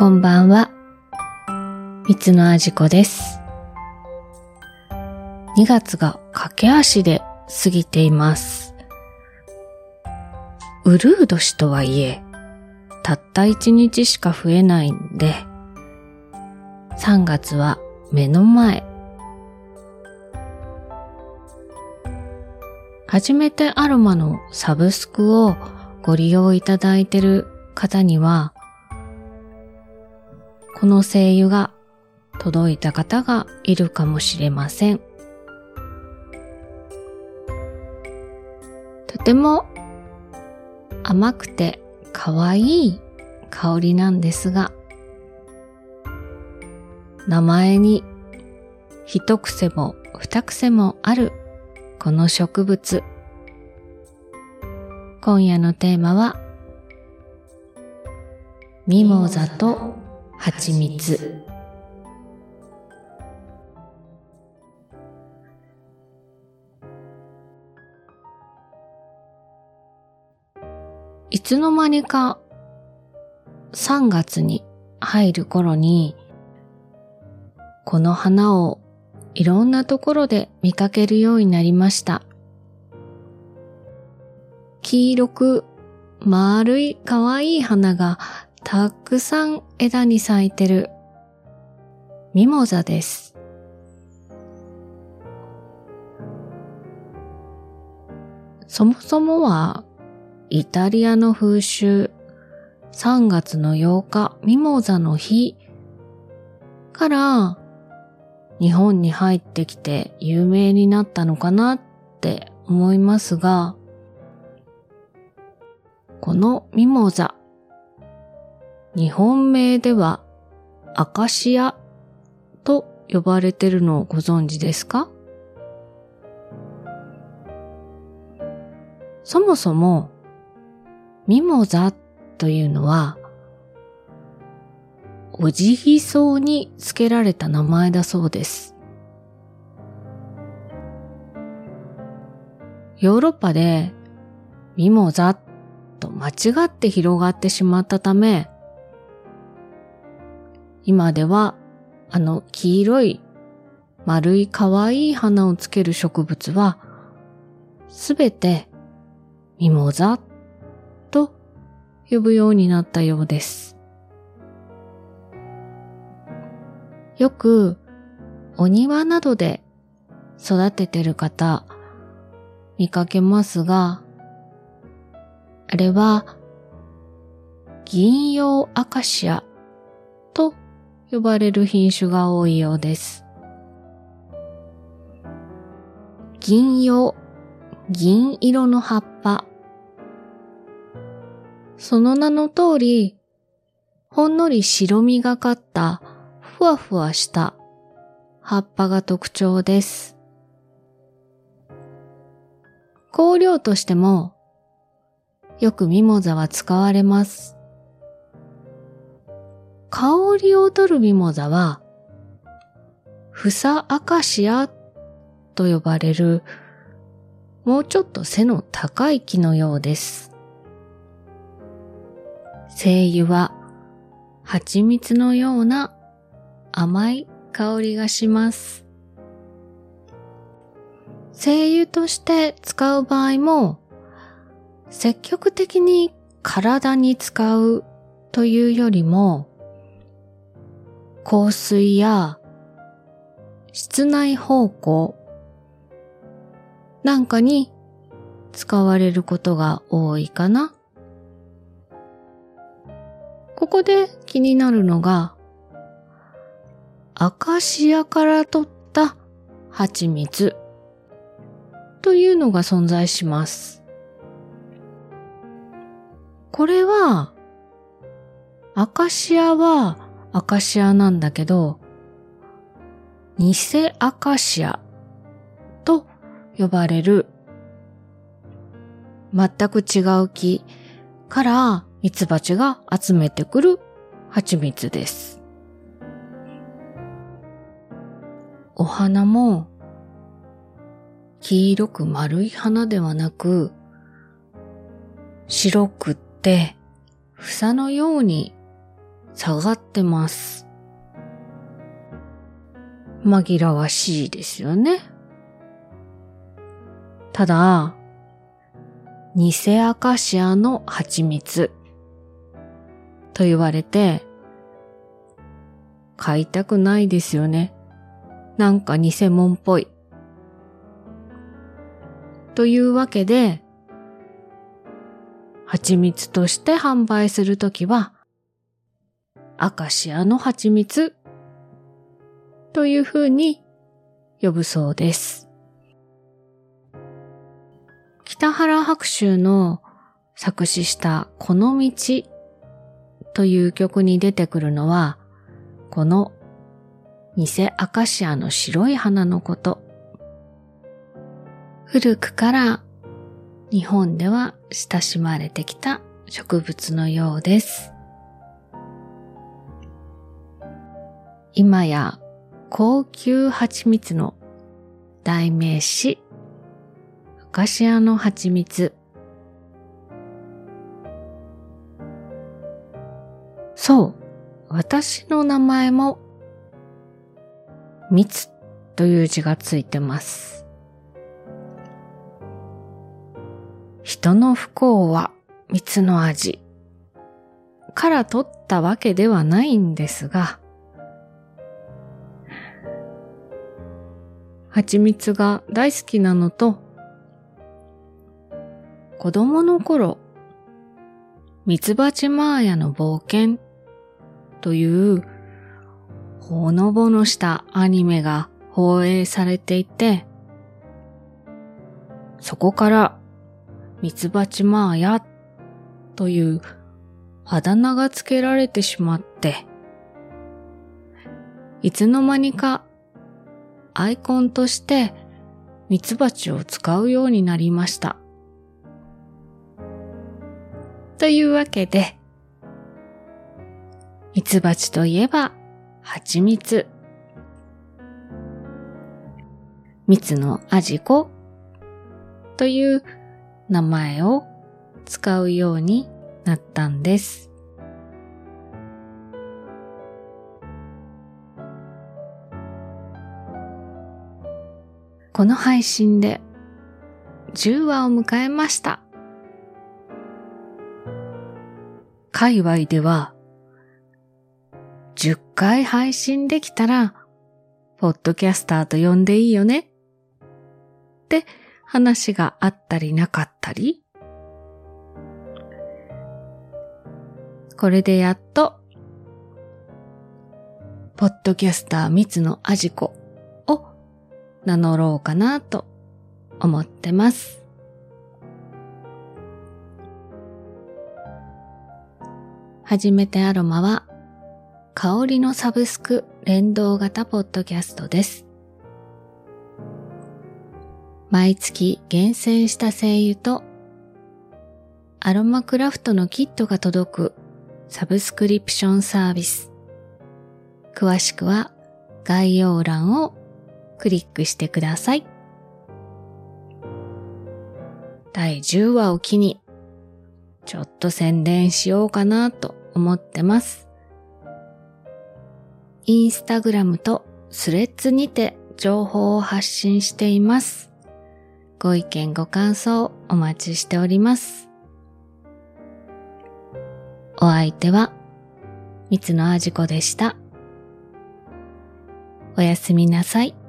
こんばんは。三つのあじこです。2月が駆け足で過ぎています。うるう年とはいえ、たった1日しか増えないんで、3月は目の前。初めてアロマのサブスクをご利用いただいている方には、この精油が届いた方がいるかもしれません。とても甘くて可愛い香りなんですが、名前に一癖も二癖もあるこの植物。今夜のテーマは、ミモザと蜂蜜。いつの間にか3月に入る頃に、この花をいろんなところで見かけるようになりました。黄色く丸い可愛い花がたくさん枝に咲いてるミモザです。そもそもはイタリアの風習3月の8日ミモザの日から日本に入ってきて有名になったのかなって思いますが、このミモザ、日本名ではアカシアと呼ばれてるのをご存知ですか？そもそもミモザというのはおじぎそうに付けられた名前だそうです。ヨーロッパでミモザと間違って広がってしまったため、今ではあの黄色い丸い可愛い花をつける植物はすべてミモザと呼ぶようになったようです。よくお庭などで育ててる方見かけますが、あれは銀葉アカシア呼ばれる品種が多いようです。銀葉、銀色の葉っぱ。その名の通り、ほんのり白みがかったふわふわした葉っぱが特徴です。香料としてもよくミモザは使われます。香りを取るミモザは、フサアカシアと呼ばれるもうちょっと背の高い木のようです。精油は蜂蜜のような甘い香りがします。精油として使う場合も、積極的に体に使うというよりも、香水や室内方向なんかに使われることが多いかな。ここで気になるのが、アカシアから取った蜂蜜というのが存在します。これは、アカシアはアカシアなんだけど、偽アカシアと呼ばれる全く違う木からミツバチが集めてくる蜂蜜です。お花も黄色く丸い花ではなく白くって房のように下がってます。紛らわしいですよね。ただ、偽アカシアの蜂蜜と言われて、買いたくないですよね。なんか偽物っぽい。というわけで、蜂蜜として販売するときは、アカシアの蜂蜜というふうに呼ぶそうです。北原白秋の作詞したこの道という曲に出てくるのは、この偽アカシアの白い花のこと。古くから日本では親しまれてきた植物のようです。今や高級蜂蜜の代名詞、アカシアの蜂蜜。そう、私の名前も、蜜という字がついてます。人の不幸は蜜の味から取ったわけではないんですが、蜂蜜が大好きなのと、子供の頃、ミツバチマーヤの冒険というほのぼのしたアニメが放映されていて、そこからミツバチマーヤというあだ名がつけられてしまって、いつの間にかアイコンとしてミツバチを使うようになりました。というわけで、ミツバチといえば蜂蜜。蜜のアジコという名前を使うようになったんです。この配信で10話を迎えました。界隈では10回配信できたら、ポッドキャスターと呼んでいいよね。って話があったりなかったり、これでやっと、ポッドキャスター三つのアジコ。名乗ろうかなと思ってます。初めてアロマは香りのサブスク連動型ポッドキャストです。毎月厳選した精油とアロマクラフトのキットが届くサブスクリプションサービス。詳しくは概要欄をクリックしてください。第10話を機にちょっと宣伝しようかなと思ってます。インスタグラムとスレッズにて情報を発信しています。ご意見ご感想お待ちしております。お相手は、三つのあじこでした。おやすみなさい。